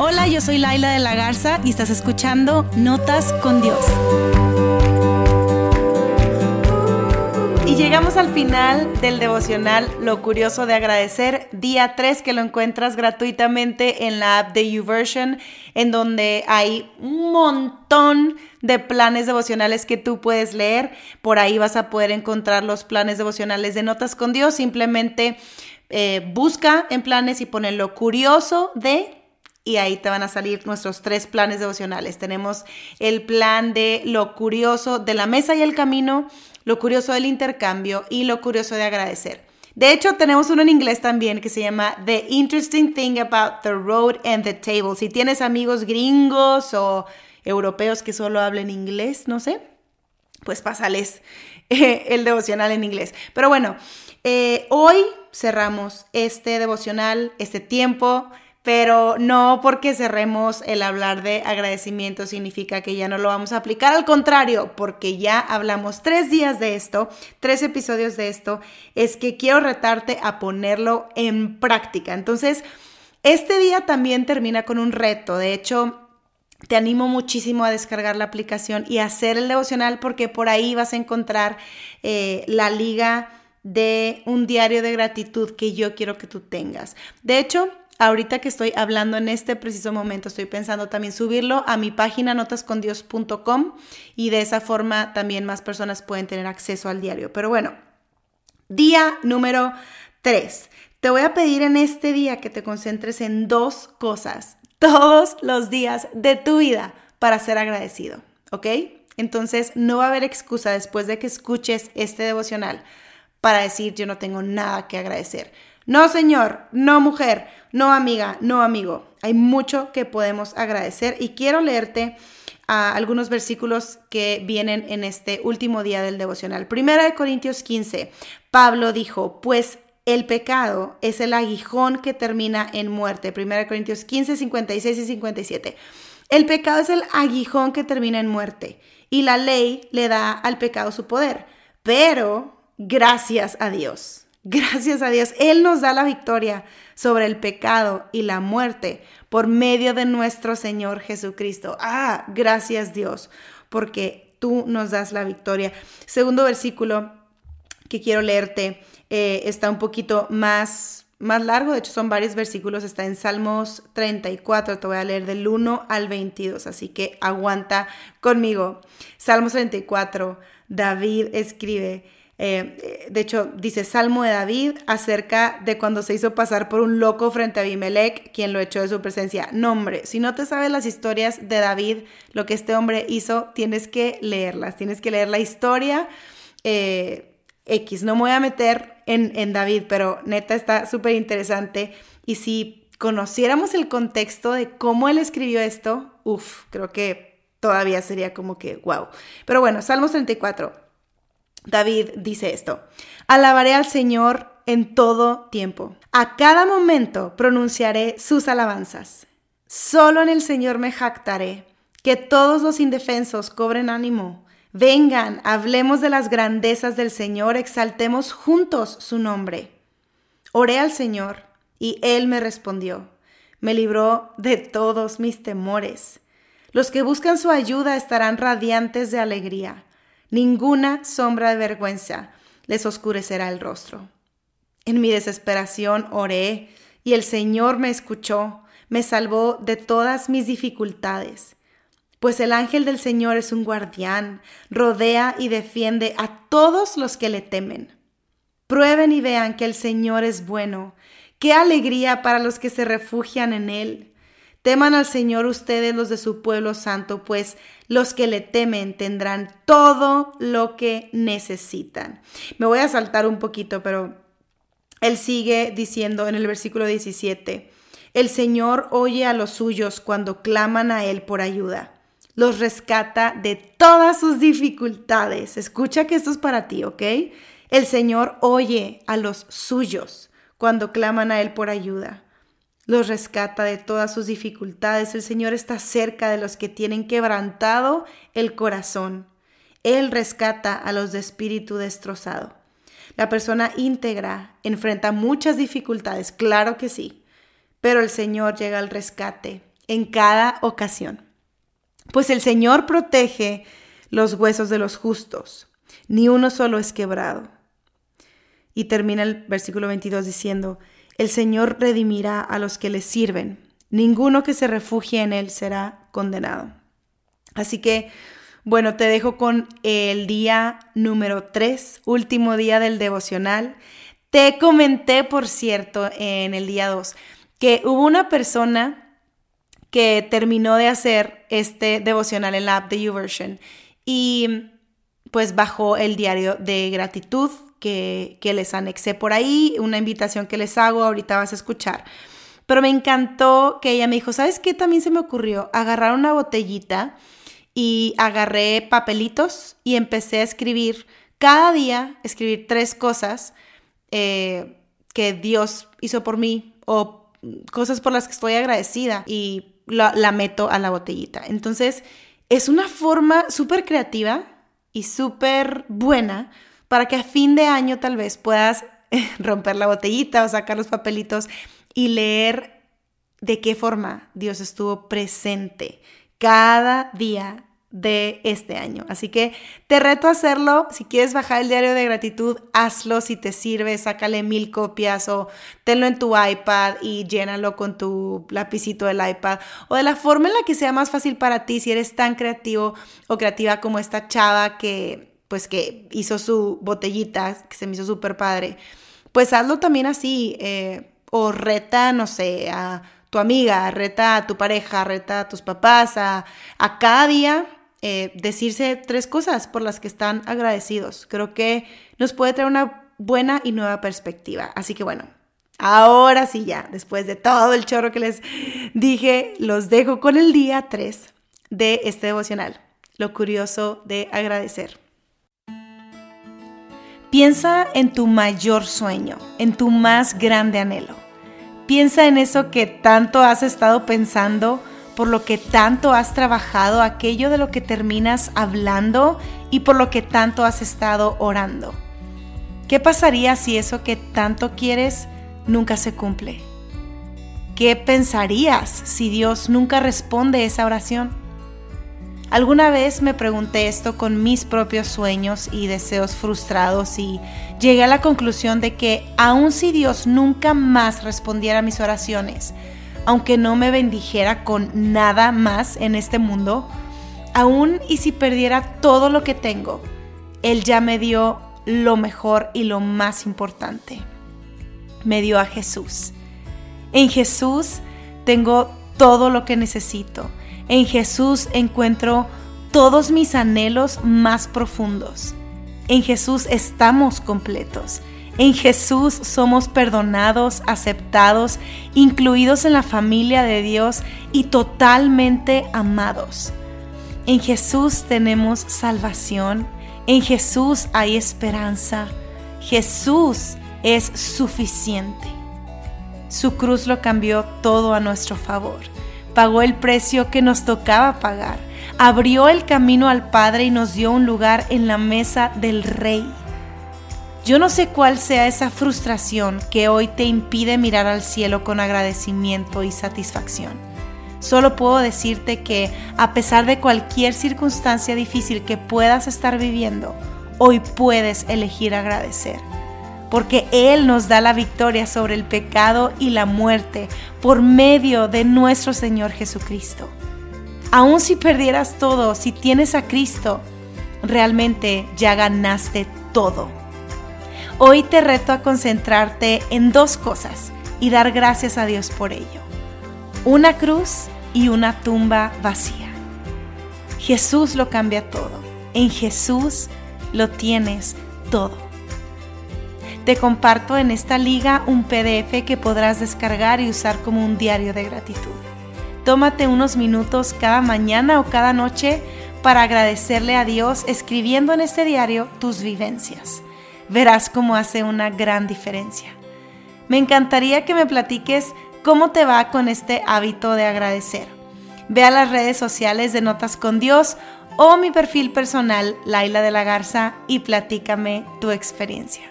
Hola, yo soy Laila de la Garza y estás escuchando Notas con Dios. Y llegamos al final del devocional Lo Curioso de Agradecer, día 3 que lo encuentras gratuitamente en la app de YouVersion, en donde hay un montón de planes devocionales que tú puedes leer. Por ahí vas a poder encontrar los planes devocionales de Notas con Dios. Simplemente eh, busca en planes y pone Lo Curioso de y ahí te van a salir nuestros tres planes devocionales. Tenemos el plan de lo curioso de la mesa y el camino, lo curioso del intercambio y lo curioso de agradecer. De hecho, tenemos uno en inglés también que se llama The Interesting Thing About the Road and the Table. Si tienes amigos gringos o europeos que solo hablen inglés, no sé, pues pásales eh, el devocional en inglés. Pero bueno, eh, hoy cerramos este devocional, este tiempo pero no porque cerremos el hablar de agradecimiento significa que ya no lo vamos a aplicar, al contrario, porque ya hablamos tres días de esto, tres episodios de esto, es que quiero retarte a ponerlo en práctica. Entonces, este día también termina con un reto, de hecho... Te animo muchísimo a descargar la aplicación y hacer el devocional porque por ahí vas a encontrar eh, la liga de un diario de gratitud que yo quiero que tú tengas. De hecho, ahorita que estoy hablando en este preciso momento, estoy pensando también subirlo a mi página notascondios.com y de esa forma también más personas pueden tener acceso al diario. Pero bueno, día número 3. Te voy a pedir en este día que te concentres en dos cosas todos los días de tu vida para ser agradecido, ¿ok? Entonces no va a haber excusa después de que escuches este devocional para decir yo no tengo nada que agradecer. No, señor, no, mujer, no, amiga, no, amigo. Hay mucho que podemos agradecer y quiero leerte ah, algunos versículos que vienen en este último día del devocional. Primera de Corintios 15, Pablo dijo, pues el pecado es el aguijón que termina en muerte. Primera de Corintios 15, 56 y 57. El pecado es el aguijón que termina en muerte y la ley le da al pecado su poder. Pero gracias a Dios Gracias a Dios, Él nos da la victoria sobre el pecado y la muerte por medio de nuestro Señor Jesucristo. Ah, gracias Dios, porque tú nos das la victoria. Segundo versículo que quiero leerte eh, está un poquito más, más largo, de hecho son varios versículos, está en Salmos 34, te voy a leer del 1 al 22, así que aguanta conmigo. Salmos 34, David escribe, eh, de hecho, dice Salmo de David acerca de cuando se hizo pasar por un loco frente a Abimelech, quien lo echó de su presencia. No, hombre, si no te sabes las historias de David, lo que este hombre hizo, tienes que leerlas, tienes que leer la historia. Eh, X, no me voy a meter en, en David, pero neta está súper interesante. Y si conociéramos el contexto de cómo él escribió esto, uff, creo que todavía sería como que wow. Pero bueno, Salmos 34. David dice esto, alabaré al Señor en todo tiempo. A cada momento pronunciaré sus alabanzas. Solo en el Señor me jactaré. Que todos los indefensos cobren ánimo. Vengan, hablemos de las grandezas del Señor, exaltemos juntos su nombre. Oré al Señor y Él me respondió. Me libró de todos mis temores. Los que buscan su ayuda estarán radiantes de alegría. Ninguna sombra de vergüenza les oscurecerá el rostro. En mi desesperación oré y el Señor me escuchó, me salvó de todas mis dificultades. Pues el ángel del Señor es un guardián, rodea y defiende a todos los que le temen. Prueben y vean que el Señor es bueno. Qué alegría para los que se refugian en Él. Teman al Señor ustedes los de su pueblo santo, pues los que le temen tendrán todo lo que necesitan. Me voy a saltar un poquito, pero él sigue diciendo en el versículo 17, el Señor oye a los suyos cuando claman a Él por ayuda. Los rescata de todas sus dificultades. Escucha que esto es para ti, ¿ok? El Señor oye a los suyos cuando claman a Él por ayuda los rescata de todas sus dificultades. El Señor está cerca de los que tienen quebrantado el corazón. Él rescata a los de espíritu destrozado. La persona íntegra enfrenta muchas dificultades, claro que sí, pero el Señor llega al rescate. en cada ocasión. Pues el Señor protege los huesos de los justos, ni uno solo es quebrado. Y termina el versículo 22 diciendo, el Señor redimirá a los que le sirven, ninguno que se refugie en él será condenado. Así que, bueno, te dejo con el día número 3, último día del devocional. Te comenté, por cierto, en el día 2, que hubo una persona que terminó de hacer este devocional en la app de YouVersion y pues bajó el diario de gratitud que, les anexé por ahí, una invitación que les hago, ahorita vas a escuchar. Pero me encantó que ella me dijo, ¿sabes qué? También se me ocurrió agarrar una botellita y agarré papelitos y empecé a escribir cada día, escribir tres cosas eh, que Dios hizo por mí o cosas por las que estoy agradecida y la, meto a la botellita. Entonces, es una forma súper creativa y súper buena para que a fin de año tal vez puedas romper la botellita o sacar los papelitos y leer de qué forma Dios estuvo presente cada día de este año. Así que te reto a hacerlo. Si quieres bajar el diario de gratitud, hazlo si te sirve, sácale mil copias o tenlo en tu iPad y llénalo con tu lapicito del iPad o de la forma en la que sea más fácil para ti si eres tan creativo o creativa como esta chava que pues que hizo su botellita, que se me hizo súper padre. Pues hazlo también así eh, o reta, no sé, a tu amiga, reta a tu pareja, reta a tus papás, a, a cada día eh, decirse tres cosas por las que están agradecidos. Creo que nos puede traer una buena y nueva perspectiva. Así que bueno, ahora sí ya, después de todo el chorro que les dije, los dejo con el día 3 de este devocional. Lo curioso de agradecer. Piensa en tu mayor sueño, en tu más grande anhelo. Piensa en eso que tanto has estado pensando por lo que tanto has trabajado, aquello de lo que terminas hablando y por lo que tanto has estado orando. ¿Qué pasaría si eso que tanto quieres nunca se cumple? ¿Qué pensarías si Dios nunca responde esa oración? Alguna vez me pregunté esto con mis propios sueños y deseos frustrados y llegué a la conclusión de que aun si Dios nunca más respondiera a mis oraciones, aunque no me bendijera con nada más en este mundo, aún y si perdiera todo lo que tengo, Él ya me dio lo mejor y lo más importante. Me dio a Jesús. En Jesús tengo todo lo que necesito. En Jesús encuentro todos mis anhelos más profundos. En Jesús estamos completos. En Jesús somos perdonados, aceptados, incluidos en la familia de Dios y totalmente amados. En Jesús tenemos salvación. En Jesús hay esperanza. Jesús es suficiente. Su cruz lo cambió todo a nuestro favor. Pagó el precio que nos tocaba pagar. Abrió el camino al Padre y nos dio un lugar en la mesa del Rey. Yo no sé cuál sea esa frustración que hoy te impide mirar al cielo con agradecimiento y satisfacción. Solo puedo decirte que a pesar de cualquier circunstancia difícil que puedas estar viviendo, hoy puedes elegir agradecer. Porque Él nos da la victoria sobre el pecado y la muerte por medio de nuestro Señor Jesucristo. Aun si perdieras todo, si tienes a Cristo, realmente ya ganaste todo. Hoy te reto a concentrarte en dos cosas y dar gracias a Dios por ello. Una cruz y una tumba vacía. Jesús lo cambia todo. En Jesús lo tienes todo. Te comparto en esta liga un PDF que podrás descargar y usar como un diario de gratitud. Tómate unos minutos cada mañana o cada noche para agradecerle a Dios escribiendo en este diario tus vivencias verás cómo hace una gran diferencia. Me encantaría que me platiques cómo te va con este hábito de agradecer. Ve a las redes sociales de Notas con Dios o mi perfil personal, Laila de la Garza, y platícame tu experiencia.